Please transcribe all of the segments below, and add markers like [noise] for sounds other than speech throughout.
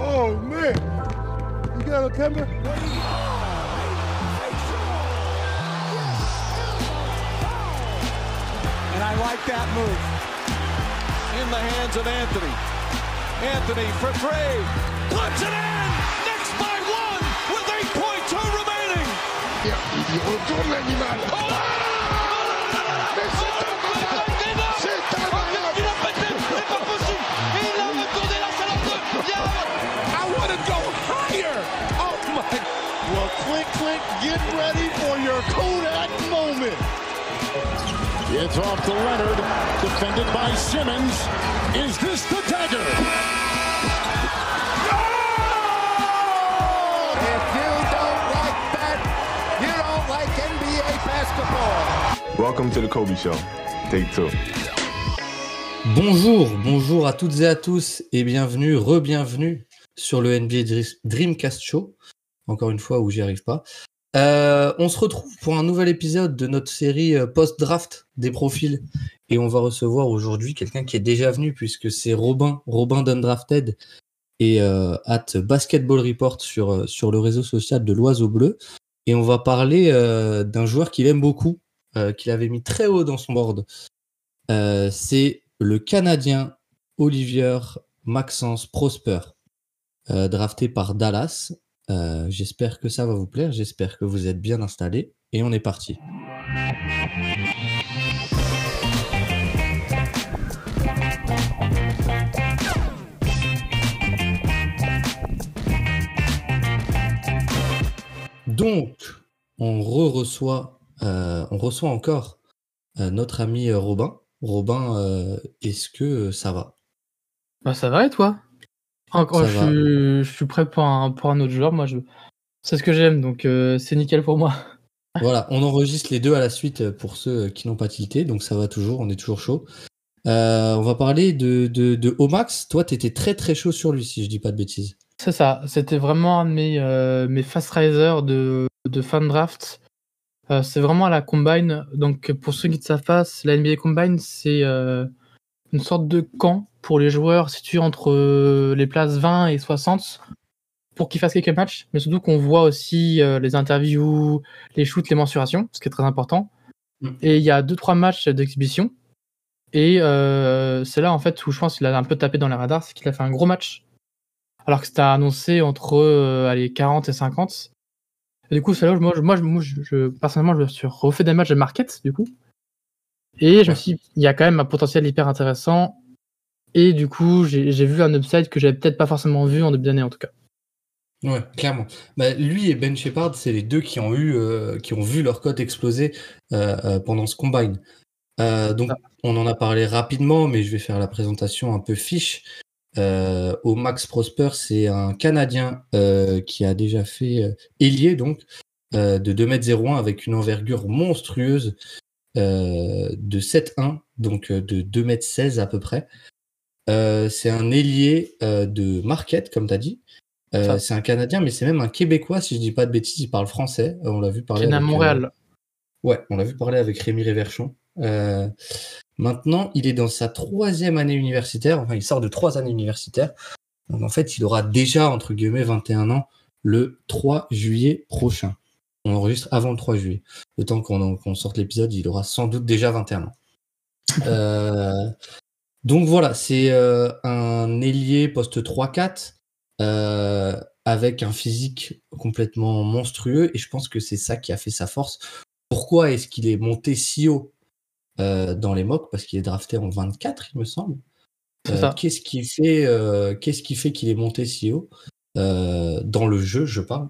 Oh man, you got a camera? And I like that move. In the hands of Anthony. Anthony for three. Puts it in. Knicks by one with 8.2 remaining. Il retourne l'animal. Mais c'est I want to go higher. Oh my. Well, Clint Clint, get ready for your Kodak moment. It's off to Leonard, defended by Simmons. Is this the dagger? Oh! If you don't like that, you don't like NBA basketball. Welcome to the Kobe Show. Take two. Bonjour, bonjour à toutes et à tous et bienvenue, re-bienvenue sur le NBA Dr- Dreamcast Show. Encore une fois où j'y arrive pas. Euh, on se retrouve pour un nouvel épisode de notre série euh, post-draft des profils et on va recevoir aujourd'hui quelqu'un qui est déjà venu puisque c'est Robin, Robin d'Undrafted et euh, at Basketball Report sur, le réseau social de l'Oiseau Bleu et on va parler d'un joueur qu'il aime beaucoup, qu'il avait mis très haut dans son board. C'est le Canadien Olivier Maxence Prosper, euh, drafté par Dallas. Euh, j'espère que ça va vous plaire, j'espère que vous êtes bien installés et on est parti. Donc, on euh, reçoit encore notre ami Robin. Robin, euh, est-ce que ça va? Bah ça va et toi? Encore, je, suis- je suis prêt pour un, pour un autre joueur. Moi, je... c'est ce que j'aime, donc euh, c'est nickel pour moi. [laughs] Voilà, on enregistre les deux à la suite pour ceux qui n'ont pas tilté, donc ça va toujours, on est toujours chaud. Euh, on va parler de, de, de Omax. Toi, tu étais très très chaud sur lui, si je dis pas de bêtises. C'est ça. C'était vraiment un de mes, mes fast risers de, de fan draft. Euh, c'est vraiment à la combine. Donc, pour ceux qui ne savent pas, la NBA Combine, c'est euh, une sorte de camp pour les joueurs situés entre euh, les places 20 et 60 pour qu'ils fassent quelques matchs, mais surtout qu'on voit aussi les interviews, les shoots, les mensurations, ce qui est très important. Mm. Et il y a deux trois matchs d'exhibition. Et euh, c'est là en fait où je pense qu'il a un peu tapé dans les radars, c'est qu'il a fait un gros match, alors que c'était annoncé entre euh, allez, 40 et 50. Et du coup, là moi, je, moi, je, moi, je- je- personnellement, je me suis refait des matchs de market, du coup. Et je me suis dit, il y a quand même un potentiel hyper intéressant. Et du coup, j'ai vu un upside que j'avais peut-être pas forcément vu en début d'année, en tout cas. Ouais, clairement. Bah, lui et Ben Shepard, c'est les deux qui ont eu, euh, qui ont vu leur cote exploser euh, euh, pendant ce combine. Euh, donc, on en a parlé rapidement, mais je vais faire la présentation un peu fiche. Euh, au Max Prosper, c'est un Canadien euh, qui a déjà fait euh, ailier, donc de 2m01 avec une envergure monstrueuse de 7-1, donc de 2m16 à peu près. C'est un ailier de market, comme tu as dit. C'est un Canadien, mais c'est même un Québécois, si je dis pas de bêtises, il parle français. On l'a vu Qui parler. est à Montréal. Ouais, on l'a vu parler avec Rémi Réverchon. Euh, maintenant, il est dans sa troisième année universitaire. Enfin, il sort de trois années universitaires. Donc, en fait, il aura déjà, entre guillemets, 21 ans le 3 juillet prochain. On enregistre avant le 3 juillet. Le temps qu'on sorte l'épisode, il aura sans doute déjà 21 ans. [laughs] Euh, donc voilà, c'est euh, un ailier poste 3-4 euh, avec un physique complètement monstrueux et je pense que c'est ça qui a fait sa force. Pourquoi est-ce qu'il est monté si haut? Euh, dans les mocks Parce qu'il est drafté en 24, il me semble. Euh. Qu'est-ce qui fait, euh, qu'est-ce qui fait qu'il est monté si haut dans le jeu Je parle.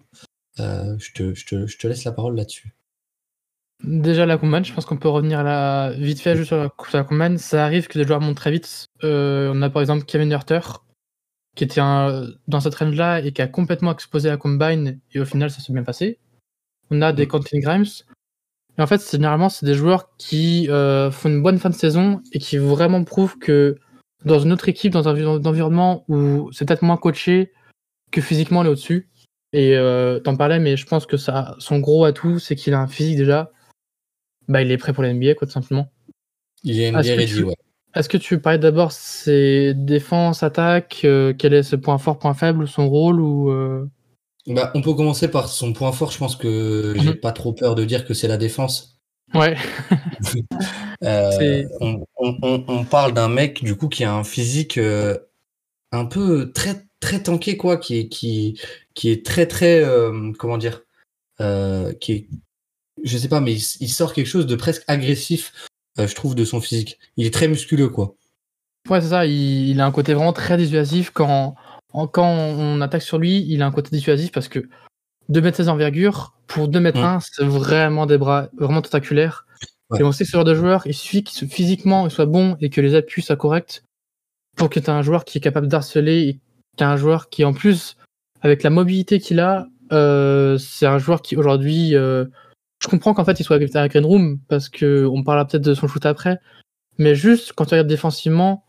Je, te, je, te, je te laisse la parole là-dessus. Déjà, la combine, je pense qu'on peut revenir là vite fait juste sur la, sur la combine. Ça arrive que des joueurs montent très vite. On a par exemple Kevin Herter, qui était un- dans cette range-là et qui a complètement explosé la combine, et au final, ça s'est bien passé. On a des Mm. Quentin Grimes. Et en fait, c'est- généralement, c'est des joueurs qui euh, font une bonne fin de saison et qui vraiment prouvent que dans une autre équipe, dans un envi- environnement où c'est peut-être moins coaché, que physiquement, on est au-dessus. Et euh, t'en parlais, mais je pense que ça, son gros atout, c'est qu'il a un physique déjà bah, il est prêt pour la NBA, quoi, tout simplement. Il est Est-ce NBA que ready, tu- ouais. Est-ce que tu parlais d'abord ses défenses, attaques, euh, quel est ce point fort, point faible, son rôle ou bah, On peut commencer par son point fort. Je pense que j'ai Mhm. pas trop peur de dire que c'est la défense. Ouais, [laughs] Euh, on, on- on- on parle d'un mec du coup qui a un physique euh, un peu très très tanké quoi, qui est qui qui est très très euh, comment dire, qui est je sais pas mais il, il sort quelque chose de presque agressif, je trouve de son physique. Il est très musculeux quoi. ouais c'est ça, il, il a un côté vraiment très dissuasif. Quand, en- quand on attaque sur lui, il a un côté dissuasif parce que 2 mètres 16 d'envergure, pour 2 mètres Mm. 1, c'est vraiment des bras vraiment tentaculaires. Ouais. Et on sait que ce genre de joueur, il suffit qu'il soit- physiquement il soit bon et que les appuis soient corrects pour que tu aies un joueur qui est capable d'harceler et tu un joueur qui, en plus, avec la mobilité qu'il a, euh, c'est un joueur qui aujourd'hui. euh, je comprends qu'en fait il soit à Green Room parce que on parlera peut-être de son shoot après, mais juste quand tu regardes défensivement,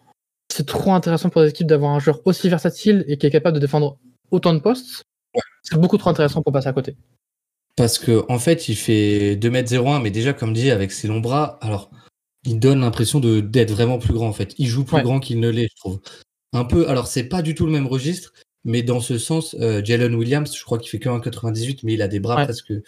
c'est trop intéressant pour les équipes d'avoir un joueur aussi versatile et qui est capable de défendre autant de postes. C'est beaucoup trop intéressant pour passer à côté. Parce que en fait, il fait 2m01, mais déjà, comme dit, avec ses longs bras, alors il donne l'impression de d'être vraiment plus grand en fait. Il joue plus Ouais. grand qu'il ne l'est, je trouve. Un peu, alors c'est pas du tout le même registre, mais dans ce sens, euh, Jalen Williams, je crois qu'il fait que 1,98, mais il a des bras Ouais. presque euh,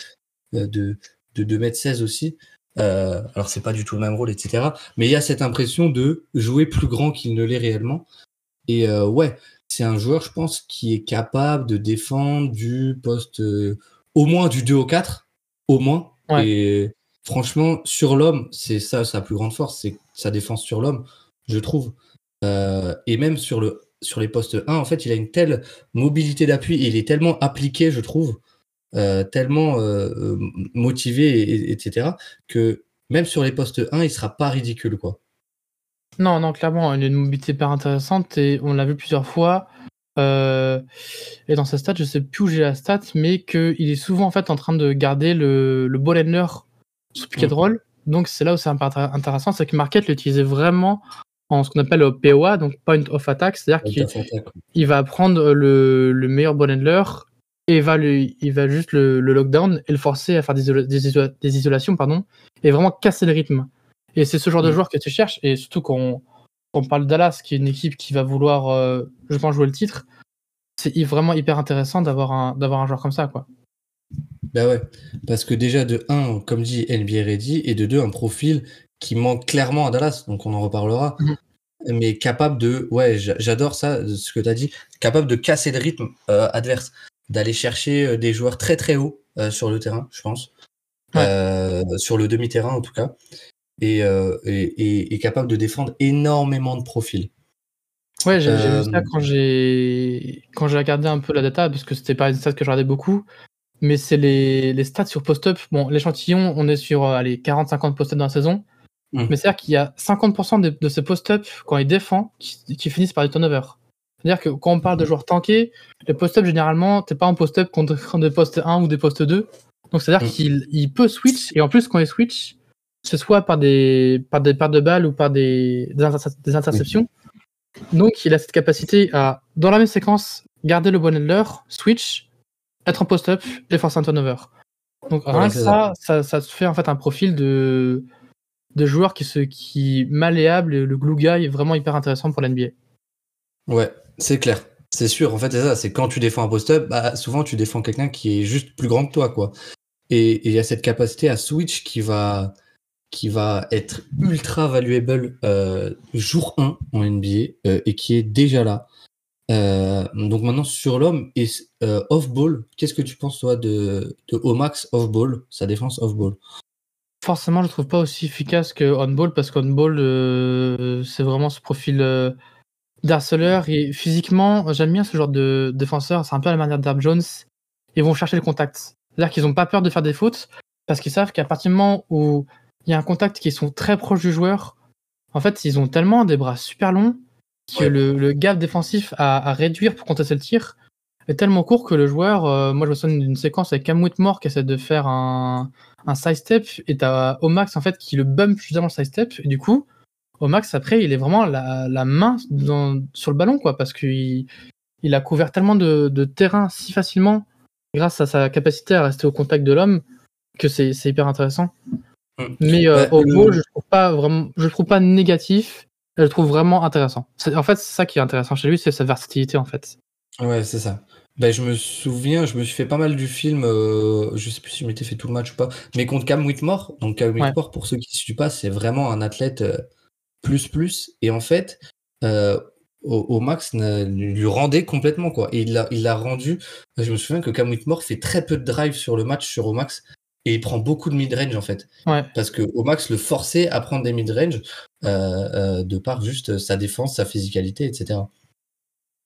de, de 2m16 aussi. Euh, alors c'est pas du tout le même rôle, etc. Mais il y a cette impression de jouer plus grand qu'il ne l'est réellement. Et euh, ouais, c'est un joueur, je pense, qui est capable de défendre du poste euh, au moins du 2 au 4, au moins. Ouais. Et franchement, sur l'homme, c'est ça sa plus grande force, c'est sa défense sur l'homme, je trouve. Et même sur, le, sur les postes 1, en fait, il a une telle mobilité d'appui et il est tellement appliqué, je trouve, tellement euh, euh, motivé, et- et- etc., que même sur les postes 1, il sera pas ridicule, quoi. Non, non, clairement, il a une mobilité hyper intéressante et on l'a vu plusieurs fois. Euh, et dans sa stat, je sais plus où j'ai la stat, mais qu'il est souvent en fait en train de garder le, le ball handler sous and Mhm. roll. Donc c'est là où c'est intéressant, c'est que Marquette l'utilisait vraiment en ce qu'on appelle le POA, donc point of attack, c'est-à-dire qu'il il va prendre le, le meilleur ball handler et va lui, il va juste le, le lockdown et le forcer à faire des, des, des isolations pardon, et vraiment casser le rythme. Et c'est ce genre de Mm. joueur que tu cherches, et surtout quand on, parle Dallas, qui est une équipe qui va vouloir, euh, je pense, jouer le titre, c'est vraiment hyper intéressant d'avoir un, un joueur comme ça. Quoi. Bah ouais, parce que déjà de 1, comme dit NBA Ready, et de 2, un profil qui manque clairement à Dallas, donc on en reparlera, Mhm. mais capable de, ouais, j'a- j'adore ça, ce que tu as dit, capable de casser le rythme euh, adverse, d'aller chercher euh, des joueurs très très hauts euh, sur le terrain, je pense, Ouais. Euh, sur le demi-terrain en tout cas, et, euh, et, et- et capable de défendre énormément de profils. Ouais, j'ai vu ça quand j'ai quand j'ai regardé un peu la data, parce que c'était pas une stat que je regardais beaucoup, mais c'est les, les stats sur post-up. Bon, l'échantillon, on est sur euh, allez, 40-50 post-up dans la saison, Mhm. mais c'est-à-dire qu'il y a 50% de, de ces post-up, quand ils défendent, qui, qui finissent par des turnovers. C'est-à-dire que quand on parle de joueurs tankés, les post-up, généralement, t'es pas en post-up contre, [laughs] des postes 1 ou des postes 2. Donc, c'est-à-dire Mhm. qu'il il peut switch, et en plus, quand il switch, ce soit par des, par des pertes de balles ou par des, des, interce- des interceptions. Donc, il a cette capacité à, dans la même séquence, garder le bon handler, switch, être en post-up et forcer un turnover. Donc, rien que ça, ça, ça fait en fait un profil de, de joueur qui, se, qui malléable et le glue guy est vraiment hyper intéressant pour l'NBA. Ouais, c'est clair. C'est sûr, en fait, c'est ça. C'est quand tu défends un post-up, bah, souvent tu défends quelqu'un qui est juste plus grand que toi, quoi. Et il y a cette capacité à switch qui va, qui va être ultra valuable euh, jour 1 en NBA euh, et qui est déjà là. Euh, donc maintenant sur l'homme et off-ball, qu'est-ce que tu penses toi de, de Omax off-ball, sa défense off-ball? Forcément, je trouve pas aussi efficace que on-ball parce qu'on-ball, c'est vraiment ce profil euh, d'harceleur. Et physiquement, j'aime bien ce genre de défenseur. C'est un peu à la manière d'Herb Jones. Ils vont chercher le contact. C'est-à-dire qu'ils n'ont pas peur de faire des fautes parce qu'ils savent qu'à partir du moment où il y a un contact qui sont très proches du joueur, en fait, ils ont tellement des bras super longs que Ouais. le, le gap défensif à, à réduire pour contester le tir est tellement court que le joueur, euh, moi je me souviens d'une séquence avec Cam Whitmore qui essaie de faire un, un side step et t'as Omax en fait qui le bump juste avant le side step et du coup Omax après il est vraiment la, la main dans- sur le ballon quoi parce qu'il il a couvert tellement de, de terrain si facilement grâce à sa capacité à rester au contact de l'homme que c'est c'est hyper intéressant mais euh, Ouais, au ball je trouve pas vraiment je le trouve pas négatif je le trouve vraiment intéressant. En fait, c'est ça qui est intéressant chez lui, c'est sa versatilité en fait. Ouais, c'est ça. Ben, je me souviens, je me suis fait pas mal du film, euh, je sais plus si je m'étais fait tout le match ou pas, mais contre Cam Whitmore. Donc Cam Whitmore, pour ceux qui ne suivent pas, c'est vraiment un athlète euh, plus plus. Et en fait, euh, au, max lui rendait complètement quoi. Et il l'a il l'a rendu. Je me souviens que Cam Whitmore fait très peu de drive sur le match sur au max et il prend beaucoup de mid-range en fait. Parce que au max le forçait à prendre des mid-range de par juste sa défense, sa physicalité, etc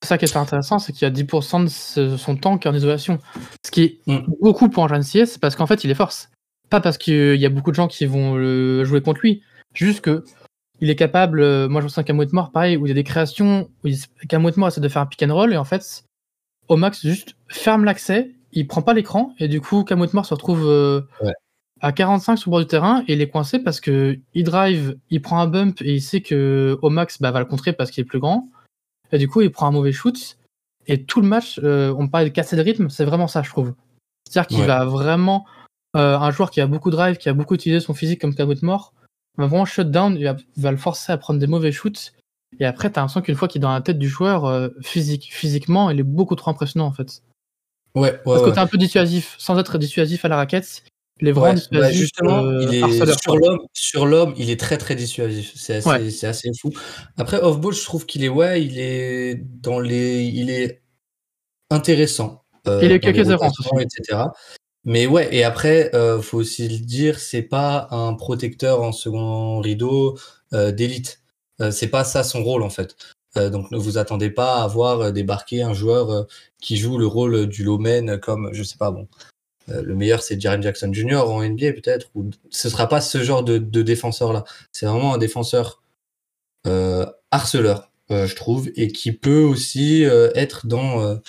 ça qui est intéressant, c'est qu'il y a 10% de son temps qui est en isolation. Ce qui est mm. beaucoup pour un jeune CS, c'est parce qu'en fait, il est force. Pas parce qu'il y a beaucoup de gens qui vont le jouer contre lui. Juste que il est capable. Euh, moi, je pense à Camo mort, pareil, où il y a des créations où Camo mort essaie de faire un pick and roll et en fait, au max, juste ferme l'accès, il prend pas l'écran et du coup, Camo mort se retrouve euh, à 45 sur le bord du terrain et il est coincé parce que il drive, il prend un bump et il sait que au max bah, va le contrer parce qu'il est plus grand. Et du coup, il prend un mauvais shoot. Et tout le match, euh, on parlait de casser le rythme, c'est vraiment ça, je trouve. C'est-à-dire qu'il va vraiment. Un joueur qui a beaucoup de drive, qui a beaucoup utilisé son physique comme Cabot mort, va vraiment shut down, il va, le forcer à prendre des mauvais shoots. Et après, tu as l'impression qu'une fois qu'il est dans la tête du joueur, euh, physique, physiquement, il est beaucoup trop impressionnant en fait. Ouais, ouais Parce que t'es un peu dissuasif, sans être dissuasif à la raquette, il est vraiment bah, justement, euh, il est sur l'homme, sur l'homme, il est très très dissuasif. C'est assez, assez, fou. Après off ball, je trouve qu'il est ouais, il est dans les, il est intéressant. Euh, il est quelques etc. Mais ouais, et après, euh, faut aussi le dire, c'est pas un protecteur en second rideau euh, d'élite. Euh, c'est pas ça son rôle en fait. donc ne vous attendez pas à voir débarquer un joueur qui joue le rôle du lowman comme je sais pas bon euh, le meilleur, c'est Jaren Jackson Jr. en NBA peut-être, ou ce sera pas ce genre de, défenseur-là. C'est vraiment un défenseur euh, harceleur, euh, je trouve, et qui peut aussi être dans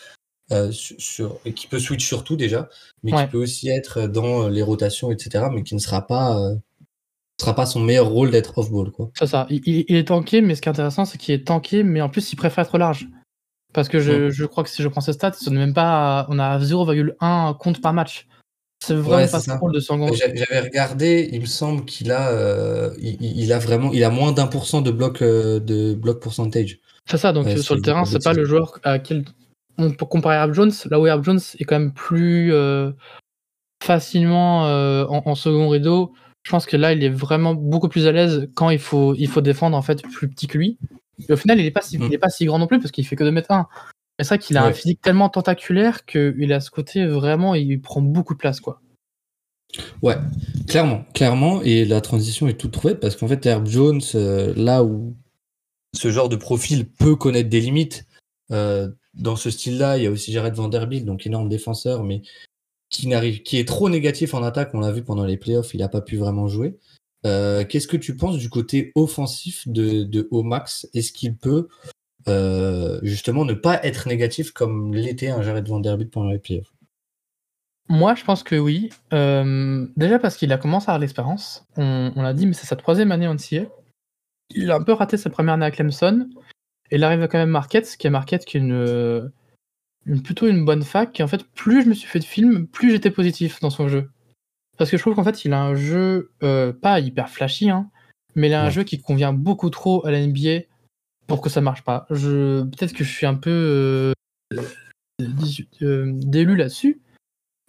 sur, et qui peut switch sur tout déjà, mais qui peut aussi être dans les rotations, etc., mais qui ne sera pas sera pas son meilleur rôle d'être off-ball. C'est ça. Il, est tanké, mais ce qui est intéressant, c'est qu'il est tanké, mais en plus, il préfère être large. Parce que je, crois que si je prends ces stats, on, même pas, on a 0,1 compte par match. C'est vraiment pas son rôle de Sangon. J'avais regardé, il me semble qu'il a, euh, il, a vraiment, il a moins d'un pour cent de bloc, euh, de bloc percentage. C'est ça, donc sur le terrain, c'est pas le joueur à qui on peut comparer à Herb Jones, là où Herb Jones est quand même plus euh, facilement en, second rideau. Je pense que là, il est vraiment beaucoup plus à l'aise quand il faut, il faut défendre en fait plus petit que lui. Et au final, il n'est pas, si, mm. pas si grand non plus parce qu'il fait que 2 mètres 1. C'est vrai qu'il a un physique tellement tentaculaire qu'il a ce côté vraiment, il prend beaucoup de place. quoi. Ouais, clairement, clairement. Et la transition est toute trouvée parce qu'en fait, Herb Jones, euh, là où ce genre de profil peut connaître des limites, euh, dans ce style-là, il y a aussi Jared Vanderbilt, donc énorme défenseur, mais qui, est trop négatif en attaque. On l'a vu pendant les playoffs, il n'a pas pu vraiment jouer. Euh, qu'est-ce que tu penses du côté offensif de, Omax? Est-ce qu'il peut euh, justement ne pas être négatif comme l'était un Jared Vanderbilt pendant les playoffs? Moi, je pense que oui. Euh, déjà parce qu'il a commencé à avoir l'expérience. On, l'a dit, mais c'est sa troisième année en NCA. Il a un peu raté sa première année à Clemson. Et il arrive à quand même Marquette, qui est Marquette qui est une, une, plutôt une bonne fac. Et en fait, plus je me suis fait de films, plus j'étais positif dans son jeu. Parce que je trouve qu'en fait, il a un jeu euh, pas hyper flashy, hein, mais il a un jeu qui convient beaucoup trop à la NBA pour que ça marche pas. Je peut-être que je suis un peu euh, euh, délu là-dessus,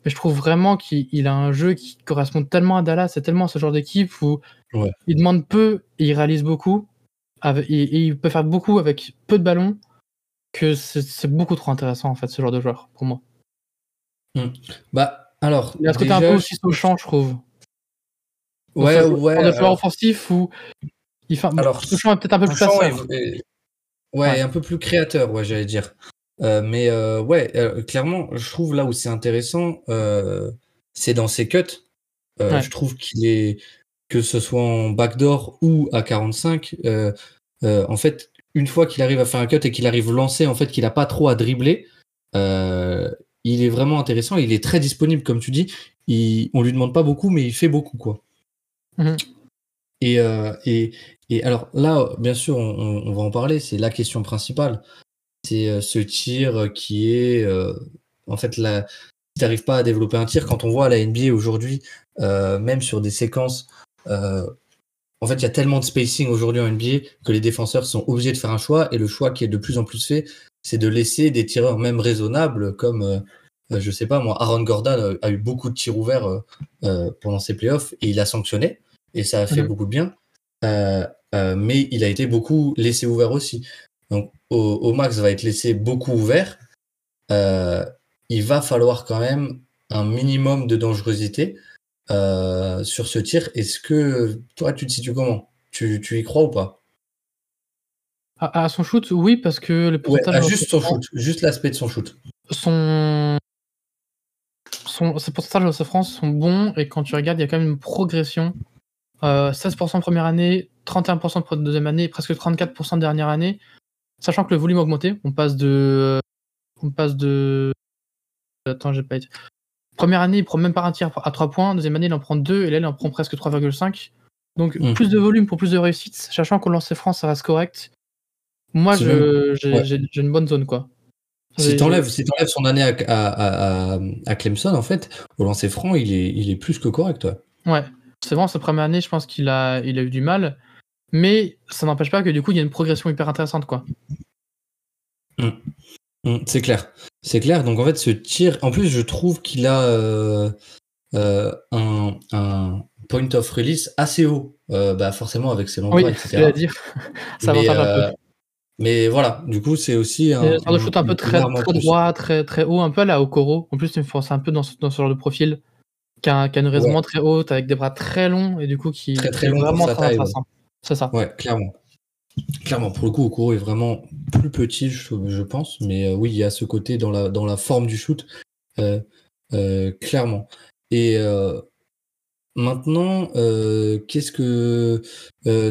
mais je trouve vraiment qu'il a un jeu qui correspond tellement à Dallas, c'est tellement ce genre d'équipe où il demande peu et il réalise beaucoup, et, il peut faire beaucoup avec peu de ballons, que c'est beaucoup trop intéressant en fait ce genre de joueur pour moi. Hmm. Bah alors, il y a ce côté un peu aussi champ, je trouve. Ouais, ouais. Pour joueur offensif ou il fait... Alors, est peut-être un peu plus facile. Ouais, un peu plus créateur, ouais, j'allais dire. Euh, mais euh, ouais, euh, clairement, je trouve là où c'est intéressant, c'est dans ses cuts. Je trouve qu'il est, que ce soit en backdoor ou à 45, en fait, une fois qu'il arrive à faire un cut et qu'il arrive lancer, en fait, qu'il n'a pas trop à dribbler, il est vraiment intéressant. Il est très disponible, comme tu dis. Il, on lui demande pas beaucoup, mais il fait beaucoup, quoi. Mhm. Euh, et, et, alors là, bien sûr, on, va en parler. C'est la question principale. C'est euh, ce tir qui est, euh, en fait, la, si n'arrives pas à développer un tir, quand on voit la NBA aujourd'hui, même sur des séquences en fait, il y a tellement de spacing aujourd'hui en NBA que les défenseurs sont obligés de faire un choix. Et le choix qui est de plus en plus fait, c'est de laisser des tireurs même raisonnables comme, euh, euh, je sais pas moi, Aaron Gordon euh, a eu beaucoup de tirs ouverts euh, euh, pendant ses playoffs et il a sanctionné. Et ça a fait Mhm. beaucoup de bien. Euh, euh, mais il a été beaucoup laissé ouvert aussi. Donc, au, au max va être laissé beaucoup ouvert. Euh, il va falloir quand même un minimum de dangerosité euh, sur ce tir. Est-ce que toi, tu te situes comment? Tu, tu y crois ou pas? À, à son shoot, oui, parce que le pourcentage juste son shoot, juste l'aspect de son shoot. son, son, ses pourcentages de francs sont bons et quand tu regardes, il y a quand même une progression. Euh, 16% première année, 31% pour deuxième année, presque 34% dernière année. Sachant que le volume a augmenté, on passe de. On passe de. Attends, j'ai pas été. Première année, il prend même pas un tir à 3 points. Deuxième année, il en prend 2 et là, il en prend presque 3,5. Donc, Mm. plus de volume pour plus de réussite. Sachant qu'au lancer franc, ça reste correct. Moi, j'ai ouais. une bonne zone, quoi. Si t'enlèves si son année à, à, à, à- Clemson, en fait, au lancer franc, il est, il est plus que correct. ouais. Ouais, c'est vraiment sa première année, je pense qu'il a, il a eu du mal. Mais ça n'empêche pas que du coup, il y a une progression hyper intéressante, quoi. Mm, C'est clair. C'est clair. Donc en fait, ce tir, en plus, je trouve qu'il a euh, euh, un, un point of release assez haut. Euh, bah, forcément, avec ses longs Oui, etc. dire. [laughs] ça Mais, un peu. mais voilà, du coup, c'est aussi un. C'est un de shoot un peu très, très droit, très, très haut, un peu à la Okoro. En plus, il me un peu dans ce, dans ce genre de profil, qui a, qui a une raisonnement très haute, avec des bras très longs, et du coup, qui Très, très est long vraiment très ouais. C'est ça. Ouais, clairement. Clairement, pour le coup, Okoro est vraiment plus petit, je, je pense. Mais euh, oui, il y a ce côté dans la, dans la forme du shoot, euh, euh, clairement. Et maintenant, qu'est-ce que.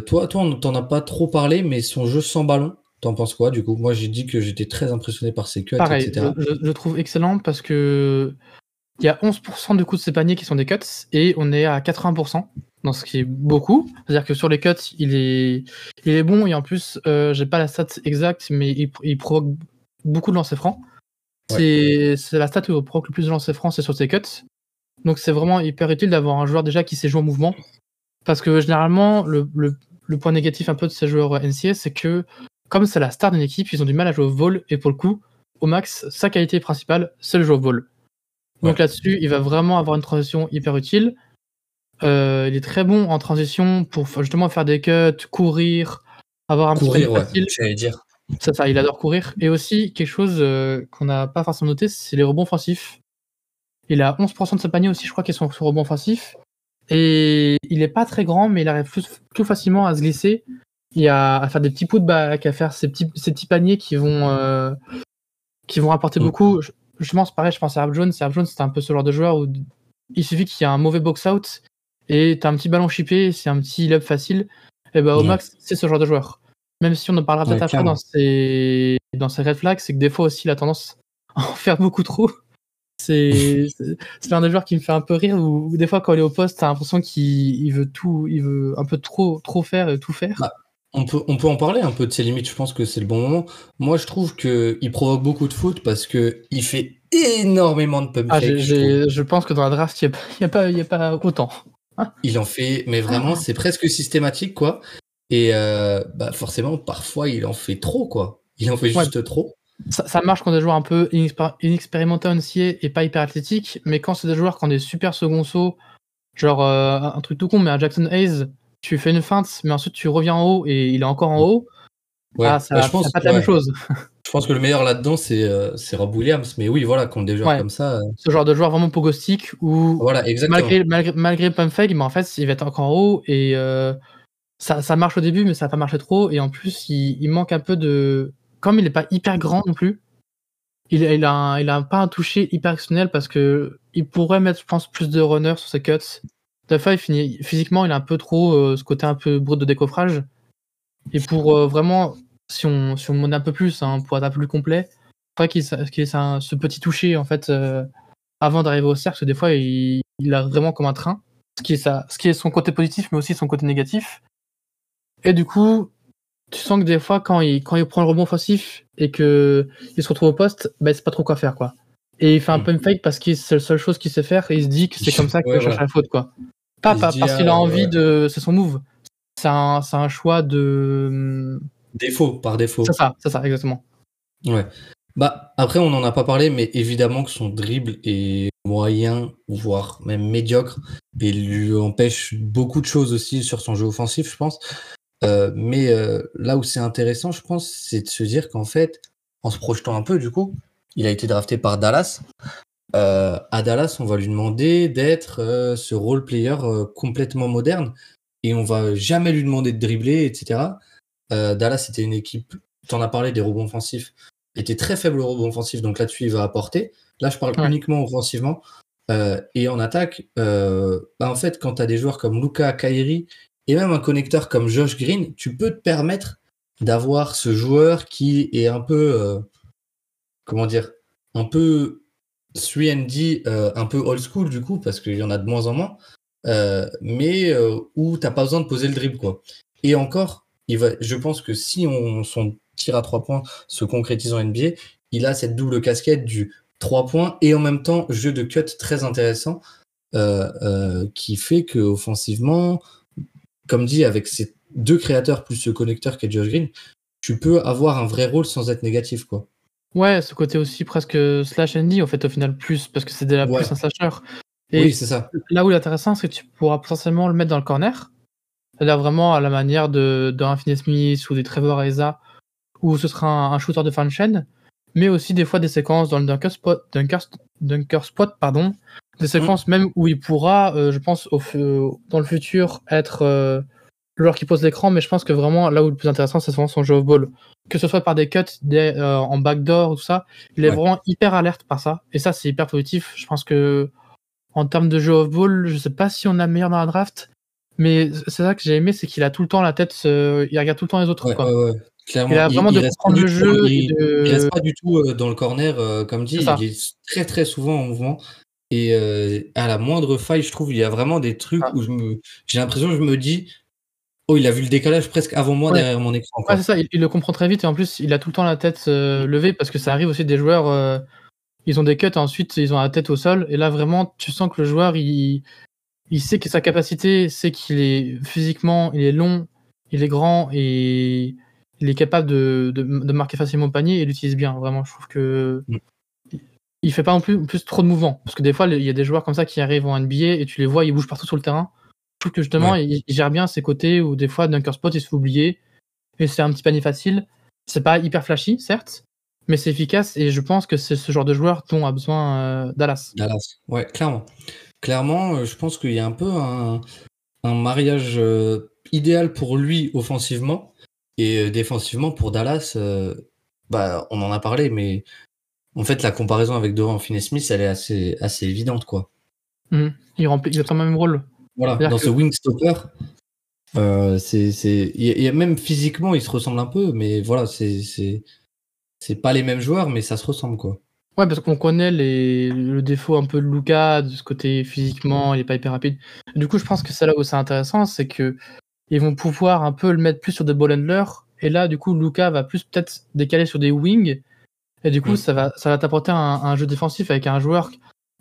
toi, toi, on t'en a pas trop parlé, mais son jeu sans ballon, t'en penses quoi du coup? Moi, j'ai dit que j'étais très impressionné par ses cuts, Pareil, etc. je, je- trouve excellent parce que il y a 11% du coup de ses paniers qui sont des cuts et on est à 80%, dans ce qui est beaucoup. C'est-à-dire que sur les cuts, il est, il est bon et en plus, euh, j'ai pas la stat exacte, mais il, il provoque beaucoup de lancers francs. C'est c'est la stat où il provoque le plus de lancers francs, c'est sur ses cuts. Donc c'est vraiment hyper utile d'avoir un joueur déjà qui sait jouer en mouvement. Parce que généralement, le, le- le point négatif un peu de ces joueurs NCA, c'est que comme c'est la star d'une équipe, ils ont du mal à jouer au vol et pour le coup, au max, sa qualité principale, c'est le jeu au vol. Donc Ouais. là-dessus, il va vraiment avoir une transition hyper utile. Euh, il est très bon en transition pour justement faire des cuts, courir, avoir un Courir, petit ouais, peu j'allais dire. C'est ça, il adore courir. Et aussi, quelque chose euh, qu'on n'a pas forcément noté, c'est les rebonds offensifs. Il a 11% de sa panier aussi, je crois, qui sont sur rebonds offensifs. Et il est pas très grand, mais il arrive plus, plus facilement à se glisser et à, à faire des petits putbacks, à faire ces petits, ces petits paniers qui vont, euh, qui vont rapporter Mm. beaucoup. Je, je pense, pareil, je pense à Herb Jones. Herb Jones, c'est un peu ce genre de joueur où il suffit qu'il y ait un mauvais box-out et t'as un petit ballon chippé, c'est un petit lob facile. Et bah, au Ouais. max, c'est ce genre de joueur. Même si on en parlera Ouais, peut-être après clairement. dans ses, dans ses red flags, c'est que des fois aussi, il a tendance à [laughs] en faire beaucoup trop. [laughs] C'est l'un des joueurs qui me fait un peu rire, où des fois, quand il est au poste, t'as l'impression qu'il il veut tout, il veut un peu trop, trop faire et tout faire. On peut, on peut en parler un peu de ses limites, je pense que c'est le bon moment. Moi, je trouve qu'il provoque beaucoup de fautes parce que il fait énormément de pump Ah, je je pense que dans la draft, il n'y a, a, a pas autant. Il en fait, mais vraiment, c'est presque systématique, quoi. Et euh, bah, forcément, parfois, il en fait trop, quoi. Il en fait Ouais. juste trop. Ça, ça marche quand des joueurs un peu inexpér- inexpérimentés en NCA et pas hyper athlétiques, mais quand c'est des joueurs qui ont des super second sauts, genre euh, un truc tout con, mais un Jackson Hayes, tu fais une feinte, mais ensuite tu reviens en haut et il est encore en haut, Ouais. ah, ça, Bah, ça je, pense, pas la même chose. [laughs] je pense que le meilleur là-dedans, c'est euh, c'est Rob Williams. Mais oui, voilà, contre des joueurs Ouais. comme ça. euh, Ce genre de joueur vraiment pogostique où voilà, exactement. malgré, malgré, malgré mais en fait, il va être encore en haut et euh, ça, ça marche au début, mais ça va pas marcher trop. Et en plus, il, il manque un peu de. Comme il n'est pas hyper grand non plus, il, il, a, un- il a pas un toucher hyper exceptionnel parce que il pourrait mettre, je pense, plus de runner sur ses cuts. Des fois, il finit, physiquement, il a un peu trop ce côté un peu brut de décoffrage. Et pour vraiment, si on, si on demande un peu plus, hein, pour être un peu plus complet, c'est qu'il qu'il ait ce petit toucher, en fait, euh, avant d'arriver au cercle, des fois, il, il a vraiment comme un train. Ce qui, est sa- ce qui est son côté positif, mais aussi son côté négatif. Et du coup, tu sens que des fois, quand il, quand il prend le rebond offensif et que il se retrouve au poste, bah, il sait pas trop quoi faire, quoi. Et il fait un Mm. pump fake parce que c'est la seule chose qu'il sait faire et il se dit que c'est comme ça qu'il Ouais, voilà. la faute, quoi. Pas, pas parce qu'il ah, a envie ouais. de. C'est son move. C'est un, c'est un choix de. Défaut, par défaut. C'est ça, c'est ça, exactement. Ouais. Bah, après, on n'en a pas parlé, mais évidemment que son dribble est moyen, voire même médiocre, et lui empêche beaucoup de choses aussi sur son jeu offensif, je pense. Euh, mais euh, là où c'est intéressant, je pense, c'est de se dire qu'en fait, en se projetant un peu, du coup, il a été drafté par Dallas. Euh, à Dallas, on va lui demander d'être ce role player complètement moderne et on va jamais lui demander de dribbler, etc. Euh, Dallas, c'était une équipe, tu en as parlé des rebonds offensifs, était très faible au rebond offensif, donc là-dessus, il va apporter. Là, je parle Ouais. uniquement offensivement. Euh, et en attaque, euh, bah, en fait, quand tu as des joueurs comme Luca, Kairi et même un connecteur comme Josh Green, tu peux te permettre d'avoir ce joueur qui est un peu, euh, comment dire, un peu 3D, euh, un peu old school du coup, parce qu'il y en a de moins en moins, mais où t'as pas besoin de poser le dribble quoi. Et encore, il va, je pense que si on, son tir à trois points se concrétise en NBA, il a cette double casquette du 3 points et en même temps jeu de cut très intéressant euh, euh, qui fait que offensivement, comme dit, avec ces deux créateurs plus ce connecteur qui est Josh Green, tu peux avoir un vrai rôle sans être négatif quoi. Ouais, ce côté aussi presque slash and D, en fait, au final, plus, parce que c'est déjà Ouais. plus un slasher. Et oui, c'est ça. là où il est intéressant, c'est que tu pourras potentiellement le mettre dans le corner. C'est-à-dire vraiment à la manière de, d'un Finney Smith ou des Trevor Ariza, où ce sera un, un shooter de fin de chaîne, mais aussi des fois des séquences dans le dunker spot, dunker, dunker spot pardon, des séquences même où il pourra, euh, je pense, au, dans le futur, être euh, le joueur qui pose l'écran, mais je pense que vraiment, là où le plus intéressant, c'est vraiment son jeu au ball. Que ce soit par des cuts, des, euh, en backdoor, tout ça, il est Ouais. vraiment hyper alerte par ça. Et ça, c'est hyper positif. Je pense que en termes de jeu off-ball, je sais pas si on a meilleur dans la draft, mais c'est ça que j'ai aimé, c'est qu'il a tout le temps la tête, euh, il regarde tout le temps les autres. Ouais, quoi. ouais, ouais. Clairement, Il a vraiment de comprendre du le tout- jeu il- et de- il reste pas du tout euh, dans le corner, euh, comme dit, il est très très souvent en mouvement. Et euh, à la moindre faille, je trouve, il y a vraiment des trucs Ah. où j'ai l'impression, je me dis, oh, il a vu le décalage presque avant moi derrière mon écran. c'est ça, il, il le comprend très vite et en plus, il a tout le temps la tête levée parce que ça arrive aussi des joueurs, ils ont des cuts, ensuite ils ont la tête au sol et là vraiment, tu sens que le joueur, il, il sait que sa capacité, c'est qu'il est physiquement, il est long, il est grand et il est capable de, de, de marquer facilement au panier et il l'utilise bien. Vraiment, je trouve que Mm. il fait pas non plus, plus trop de mouvements parce que des fois, il y a des joueurs comme ça qui arrivent en NBA et tu les vois, ils bougent partout sur le terrain. Je trouve que justement, il, il gère bien ses côtés où des fois, Dunker Spot, il se fait oublier et c'est un petit panier facile. C'est pas hyper flashy, certes, mais c'est efficace et je pense que c'est ce genre de joueur dont a besoin euh, Dallas. Dallas. Ouais, clairement. Clairement, euh, je pense qu'il y a un peu un, un mariage euh, idéal pour lui offensivement et euh, défensivement pour Dallas. bah, on en a parlé, mais en fait, la comparaison avec Dorian Finney-Smith, elle est assez, assez évidente, quoi. Il remplit le même rôle. Voilà, dans que- ce wing stopper, euh, c'est, c'est, il y a- il y a même physiquement, ils se ressemblent un peu, mais voilà, c'est, c'est, c'est pas les mêmes joueurs, mais ça se ressemble, quoi. Ouais, parce qu'on connaît les, le défaut un peu de Luca, de ce côté physiquement, il est pas hyper rapide. Du coup, je pense que c'est là où c'est intéressant, c'est que ils vont pouvoir un peu le mettre plus sur des ball handlers, et là, du coup, Luca va plus peut-être décaler sur des wings, et du coup, ça va, ça va t'apporter un, un jeu défensif avec un joueur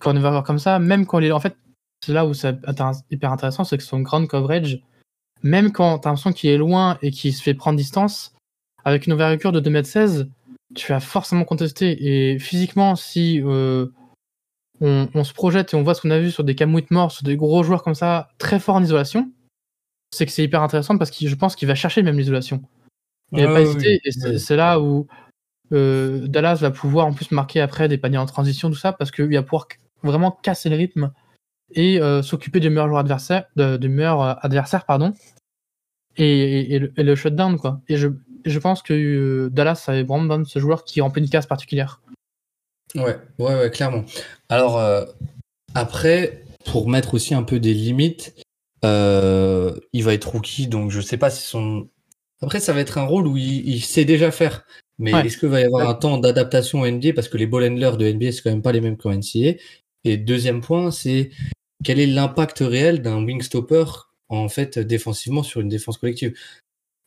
qu'on va voir comme ça, même quand il est, en fait, c'est là où c'est hyper intéressant, c'est que son ground coverage, même quand t'as l'impression qu'il est loin et qu'il se fait prendre distance, avec une envergure de 2m16, tu vas forcément contester. Et physiquement, si euh, on, on se projette et on voit ce qu'on a vu sur des Cam Whitmore, sur des gros joueurs comme ça, très forts en isolation, c'est que c'est hyper intéressant parce que je pense qu'il va chercher même l'isolation. Il va Ouais, pas ouais, hésiter. oui. Et c'est là où euh, Dallas va pouvoir en plus marquer après des paniers en transition, tout ça, parce qu'il va pouvoir vraiment casser le rythme et euh, s'occuper du meilleur joueur adversaire, de, du meilleur adversaire, pardon, et, et- et le, et le shutdown, quoi. Et je, et je pense que euh, Dallas avait vraiment besoin de ce joueur qui remplit une case particulière. Ouais, ouais, ouais, clairement. Alors, euh, après, pour mettre aussi un peu des limites, euh, il va être rookie, donc je sais pas si son. Après, ça va être un rôle où il, il sait déjà faire. Mais Ouais. est-ce qu'il va y avoir un temps d'adaptation au NBA Parce que les ball handlers de NBA, c'est quand même pas les mêmes qu'en NCA. Et deuxième point, c'est quel est l'impact réel d'un wing stopper en fait défensivement sur une défense collective?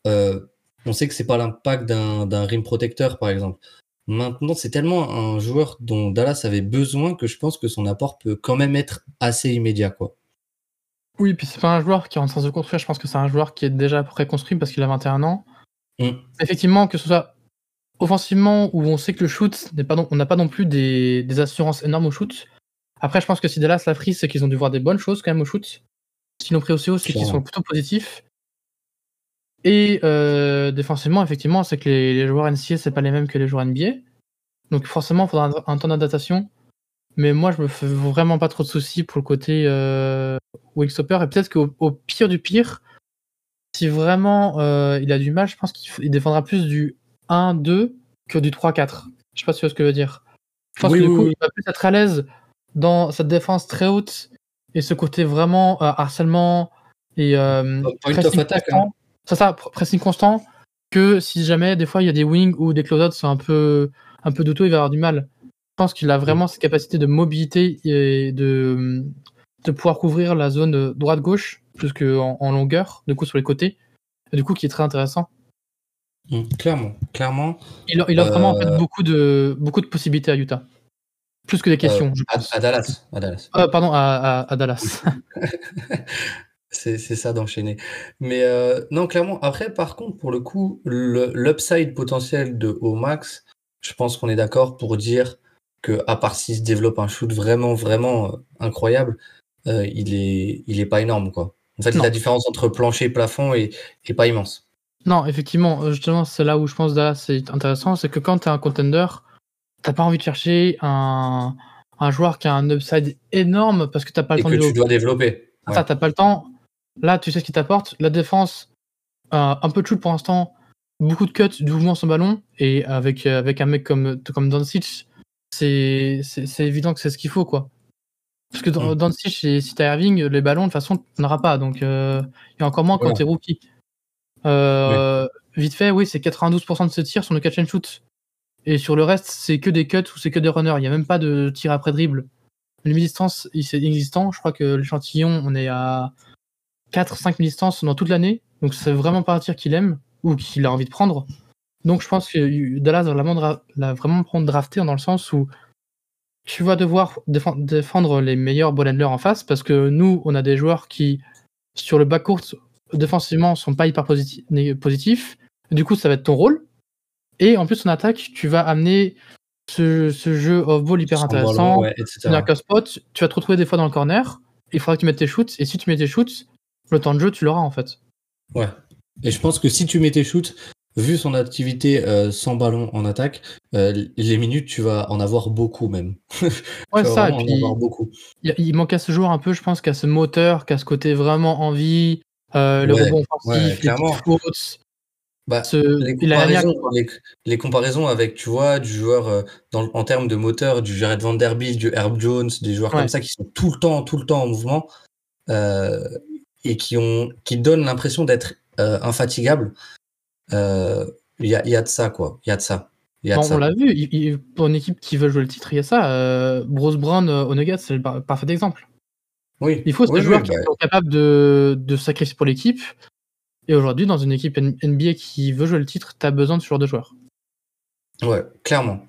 Euh, On sait que c'est pas l'impact d'un rim protecteur, par exemple. Maintenant, c'est tellement un joueur dont Dallas avait besoin que je pense que son apport peut quand même être assez immédiat, quoi. Oui, puis c'est pas un joueur qui est en train de se construire. Je pense que c'est un joueur qui est déjà préconstruit parce qu'il a 21 ans. Mm. Effectivement, que ce soit offensivement où on sait que le shoot n'est pas non- on n'a pas non plus des, des assurances énormes au shoot. Après, je pense que si Dallas l'a pris, c'est qu'ils ont dû voir des bonnes choses quand même au shoot. S'ils l'ont pris aussi haut, c'est qu'ils sont plutôt positifs. Et euh, défensivement, effectivement, c'est que les, les joueurs NCA, c'est pas les mêmes que les joueurs NBA. Donc forcément, il faudra un, un temps d'adaptation. Mais moi, je me fais vraiment pas trop de soucis pour le côté euh. Et peut-être qu'au au pire du pire, si vraiment euh, il a du mal, je pense qu'il défendra plus du 1-2 que du 3-4. Je sais pas si tu vois ce que je veux dire. Je pense Oui, que du coup, oui. il va plus être à l'aise dans cette défense très haute et ce côté vraiment euh, harcèlement et euh, pressing constant. Ça, pr- pressing constant. Que si jamais, des fois, il y a des wings ou des closeouts sont un peu, un peu douteux, il va avoir du mal. Je pense qu'il a vraiment cette capacité de mobilité et de, de pouvoir couvrir la zone droite-gauche plus qu'en en longueur, du coup sur les côtés, et du coup qui est très intéressant. Mm, Clairement, clairement. Il, il offre vraiment en fait, Euh, beaucoup, de, beaucoup de possibilités à Utah. Plus que des questions, je à, Dallas. À Dallas. Euh, pardon, à, à- à Dallas. [laughs] C'est c'est ça d'enchaîner. Mais euh, non, clairement, après, par contre, pour le coup, le- l'upside potentiel de Omax, je pense qu'on est d'accord pour dire que à part s'il se développe un shoot vraiment, vraiment euh, incroyable, euh, il est, il est pas énorme, quoi. En fait, Non. la différence entre plancher et plafond est, est pas immense. non, effectivement, justement, c'est là où je pense Dallas c'est intéressant, c'est que quand tu es un contender, t'as pas envie de chercher un, un joueur qui a un upside énorme parce que t'as pas le Et temps que de tu dois développer. Ouais. T'as pas le temps. Là, tu sais ce qu'il t'apporte. La défense, euh, un peu de shoot pour l'instant, beaucoup de cuts, du mouvement sur ballon. Et avec, euh, avec un mec comme, comme Doncic, c'est évident que c'est ce qu'il faut, quoi. Parce que dans et si t'as Irving, les ballons, de toute façon, tu n'auras pas. Donc, euh, et encore moins quand Voilà. t'es rookie. Euh, Vite fait, oui, c'est 92% de ses tirs sur le catch and shoot. Et sur le reste, c'est que des cuts ou c'est que des runners. Il n'y a même pas de tir après dribble. Le mi-distance, c'est inexistant. Je crois que l'échantillon, on est à 4-5 mi-distance dans toute l'année. Donc c'est vraiment pas un tir qu'il aime ou qu'il a envie de prendre. Donc je pense que Dallas va vraiment, vraiment prendre drafté dans le sens où tu vas devoir défen- défendre les meilleurs ball handlers en face parce que nous, on a des joueurs qui, sur le backcourt, défensivement, sont pas hyper positifs. Du coup, ça va être ton rôle. Et en plus, en attaque, tu vas amener ce, ce jeu off-ball hyper intéressant. ballon, ouais, spot, tu vas te retrouver des fois dans le corner, il faudra que tu mettes tes shoots, et si tu mets tes shoots, le temps de jeu, tu l'auras en fait. Ouais. Et je pense que si tu mets tes shoots, vu son activité euh, sans ballon en attaque, euh, les minutes, tu vas en avoir beaucoup même. [laughs] Ouais, ça, et vraiment en puis avoir beaucoup. il, il manque à ce joueur un peu, je pense, qu'à ce moteur, qu'à ce côté vraiment envie, euh, le Ouais, rebond ouais, offensif, les fautes. Bah, ce- les, comparaisons, les, les comparaisons avec, tu vois, du joueur euh, dans, en termes de moteur, du Jared Vanderbilt, du Herb Jones, des joueurs Ouais. comme ça qui sont tout le temps, tout le temps en mouvement et qui, ont, qui donnent l'impression d'être euh, infatigables. Euh, Il y, a, y a de ça, quoi. Il y a de ça. Il y a de Bon, ça. on l'a vu, il- il- pour une équipe qui veut jouer le titre, il y a ça. Euh, Bruce Brown euh, Nuggets, c'est le par- parfait exemple. Oui. Il faut ces Oui, joueurs oui, qui bah, sont capables de, de sacrifier pour l'équipe. Et aujourd'hui, dans une équipe N- NBA qui veut jouer le titre, tu as besoin de ce genre de joueurs. Ouais, clairement.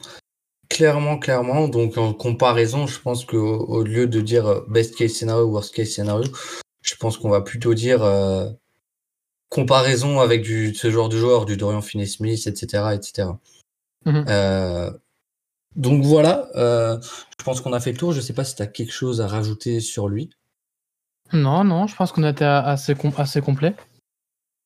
Clairement, clairement. Donc, en comparaison, je pense qu'au au lieu de dire euh, best case scenario, worst case scenario, je pense qu'on va plutôt dire euh, comparaison avec du, ce genre de joueur, du Dorian Finney-Smith, etc., etc. Mhm. Euh, donc voilà, euh, je pense qu'on a fait le tour. Je sais pas si tu as quelque chose à rajouter sur lui. Non, non, je pense qu'on a été assez, com- assez complet.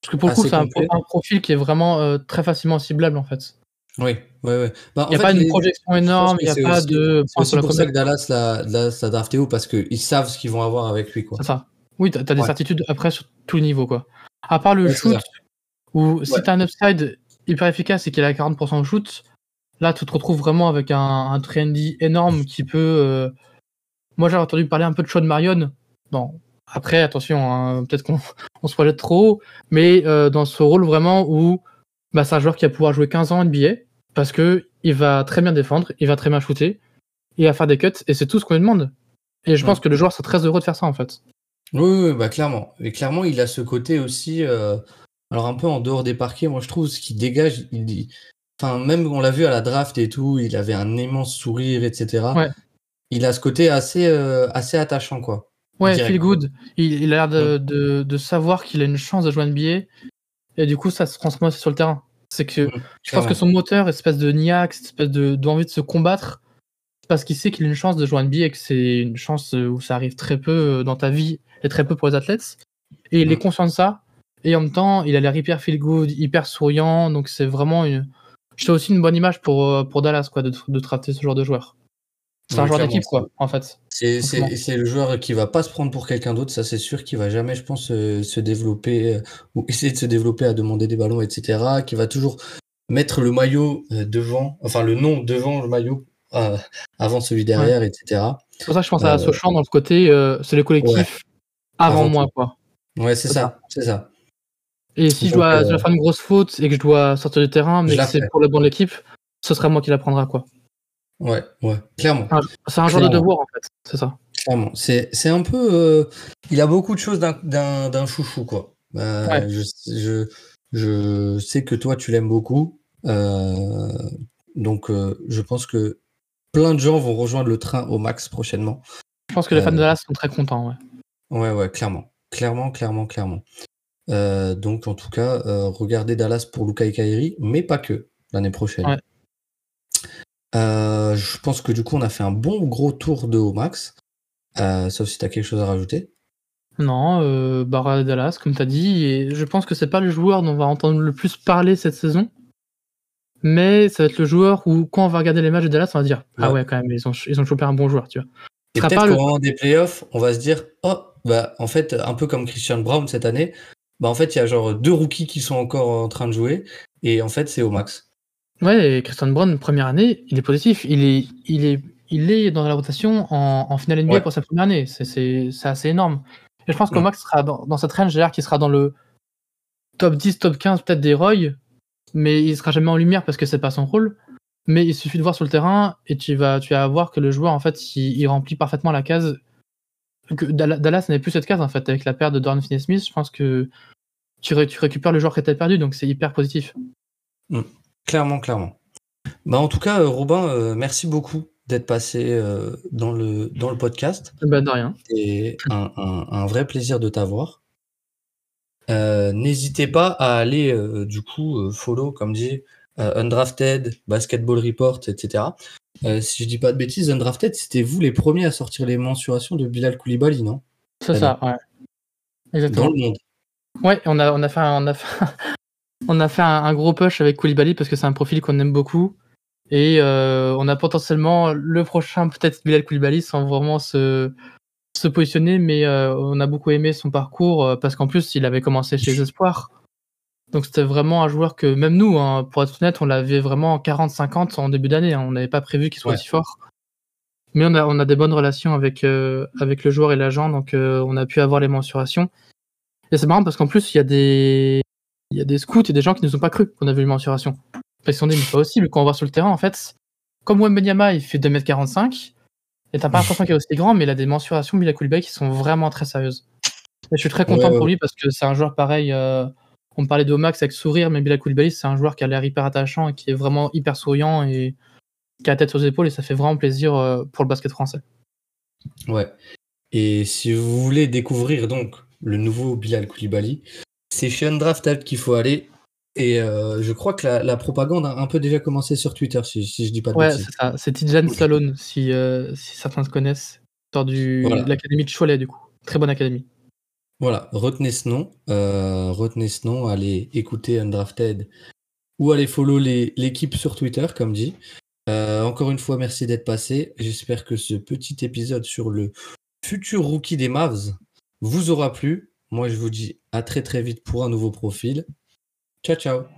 Parce que pour le coup, c'est un, profil qui est vraiment très facilement ciblable en fait. Oui, ouais, ouais. Bah, Il n'y a fait, pas une projection énorme, il n'y a c'est pas aussi- de C'est pour ça que. Dallas l'a drafté haut parce qu'ils savent ce qu'ils vont avoir avec lui, quoi. C'est ça. Oui, tu as, des Ouais. certitudes après sur tous les niveaux. Quoi. À part le Ouais, shoot, où si Ouais. tu as un upside hyper efficace et qu'il a 40% de shoot, là tu te retrouves vraiment avec un, un trendy énorme qui peut. euh, Moi j'ai entendu parler un peu de Sean Marion. Bon, après, attention, hein, peut-être qu'on [laughs] on se projette trop haut, mais euh, dans ce rôle vraiment où bah, c'est un joueur qui va pouvoir jouer 15 ans en NBA parce que il va très bien défendre, il va très bien shooter, il va faire des cuts et c'est tout ce qu'on lui demande. Et je Ouais. pense que le joueur serait très heureux de faire ça en fait. Oui, oui, bah clairement. Et clairement, il a ce côté aussi, euh, alors un peu en dehors des parquets, moi je trouve ce qui dégage, il dit, enfin même on l'a vu à la draft et tout, il avait un immense sourire, etc. Ouais. Il a ce côté assez, euh, assez attachant, quoi. Ouais, Direct. feel good. Il, il a l'air de, de- de savoir qu'il a une chance de jouer NBA. Et du coup, ça se transmet aussi sur le terrain. C'est que Mm, je pense que son moteur, espèce de niaque, espèce de d'envie de se combattre, parce qu'il sait qu'il a une chance de jouer NBA et que c'est une chance euh, où ça arrive très peu euh, dans ta vie et très peu pour les athlètes. Et il est Mm. conscient de ça. Et en même temps, il a l'air hyper feel good, hyper souriant. Donc c'est vraiment une. C'est aussi une bonne image pour, euh, pour Dallas, quoi, de, de drafter ce genre de joueur. C'est un joueur d'équipe, quoi, en fait. C'est le joueur qui va pas se prendre pour quelqu'un d'autre, ça c'est sûr, qui va jamais, je pense, euh, se développer euh, ou essayer de se développer à demander des ballons, etc. Qui va toujours mettre le maillot devant, enfin le nom devant le maillot euh, avant celui derrière, etc. C'est pour ça que je pense à Euh, Sochant dans le côté, euh, c'est le collectif avant, Avant moi, quoi. Ouais, c'est ça, c'est ça. Et si je dois, euh, je dois faire une grosse faute et que je dois sortir du terrain, mais que c'est pour le bon de l'équipe, ce sera moi qui la prendra, quoi. Ouais, ouais, clairement. C'est un genre de Clairement. devoir, en fait. C'est ça. Clairement. C'est c'est un peu. euh, il a beaucoup de choses d'un- chouchou, quoi. Euh, Ouais. je, je, je sais que toi, tu l'aimes beaucoup. euh, donc, euh, je pense que plein de gens vont rejoindre le train au max prochainement. Je pense que les fans Euh, de Dallas sont très contents, ouais. Ouais, ouais, clairement. Clairement, clairement, clairement. Euh, donc, en tout cas, euh, regardez Dallas pour Luka et Kairi, mais pas que l'année prochaine. Ouais. Euh, je pense que du coup, on a fait un bon gros tour de au max. Euh, sauf si tu as quelque chose à rajouter. Non, euh, Barra Dallas, comme tu as dit, et je pense que c'est pas le joueur dont on va entendre le plus parler cette saison. Mais ça va être le joueur où, quand on va regarder les matchs de Dallas, on va dire Ah Ouais. quand même, ils ont, ils ont chopé un bon joueur, tu vois. Et peut-être qu'au moment des playoffs, on va se dire, oh, bah, en fait, un peu comme Christian Brown cette année, bah, en fait, il y a genre deux rookies qui sont encore en train de jouer, et en fait, c'est au max. Ouais, et Christian Brown, première année, il est positif. Il est, il est, il est dans la rotation en, en finale NBA Ouais. pour sa première année. C'est- C'est c'est assez énorme. Et je pense que Ouais. Max sera dans, dans cette range, j'ai l'air qu'il sera dans le top 10, top 15, peut-être des Roy, mais il sera jamais en lumière parce que c'est pas son rôle. Mais il suffit de voir sur le terrain et tu vas, tu vas voir que le joueur, en fait, il, il remplit parfaitement la case. Que Dalla- Dallas n'est plus cette case, en fait, avec la perte de Dorian Finney-Smith. Je pense que tu, ré- tu récupères le joueur que tu as perdu, donc c'est hyper positif. Clairement, clairement. Bah, en tout cas, euh, Robin, euh, merci beaucoup d'être passé euh, dans, le, dans le podcast. Bah, de rien. C'est un, un- un vrai plaisir de t'avoir. Euh, N'hésitez pas à aller, euh, du coup, euh, follow, comme dit, Undrafted, Basketball Report, etc. Si je dis pas de bêtises, Undrafted, c'était vous les premiers à sortir les mensurations de Bilal Koulibaly, non? C'est ça, ouais. Dans Exactement. le monde. Ouais, on a, on a fait, un, on a fait, [laughs] on a fait un, un gros push avec Koulibaly parce que c'est un profil qu'on aime beaucoup. Et euh, on a potentiellement le prochain, peut-être Bilal Koulibaly, sans vraiment se, se positionner, mais euh, on a beaucoup aimé son parcours euh, parce qu'en plus, il avait commencé chez les Espoirs. Donc c'était vraiment un joueur que, même nous, hein, pour être honnête, on l'avait vraiment 40-50 en début d'année. hein. on n'avait pas prévu qu'il soit Ouais. aussi fort. Mais on a, on a des bonnes relations avec, euh, avec le joueur et l'agent, donc on a pu avoir les mensurations. Et c'est marrant parce qu'en plus, il y a des, y a des scouts et des gens qui ne nous ont pas cru qu'on avait une mensuration. Parce qu'ils se sont dit, mais c'est pas possible, quand on voit sur le terrain, en fait, comme Wembenyama, il fait 2m45, et t'as pas l'impression qu'il est aussi grand, mais il a des mensurations Bilal Koulibaly qui sont vraiment très sérieuses. Et je suis très content Ouais, pour lui parce que c'est un joueur pareil, euh, on parlait de Max avec sourire, mais Bilal Koulibaly, c'est un joueur qui a l'air hyper attachant et qui est vraiment hyper souriant et qui a la tête aux épaules, et ça fait vraiment plaisir euh, pour le basket français. Ouais. Et si vous voulez découvrir donc le nouveau Bilal Koulibaly, c'est chez Undrafted qu'il faut aller. Et euh, je crois que la, la propagande a un peu déjà commencé sur Twitter, si, si je dis pas de Ouais, bêtises. c'est ça. C'est Tijan Stallone, si, euh, si certains se connaissent. Sort du, Voilà. de l'académie de Cholet, du coup. Très bonne académie. Voilà, retenez ce nom, euh, retenez ce nom, allez écouter Undrafted ou allez follow l'équipe sur Twitter, comme dit. Encore une fois, merci d'être passé. J'espère que ce petit épisode sur le futur rookie des Mavs vous aura plu. Moi, je vous dis à très très vite pour un nouveau profil. Ciao, ciao.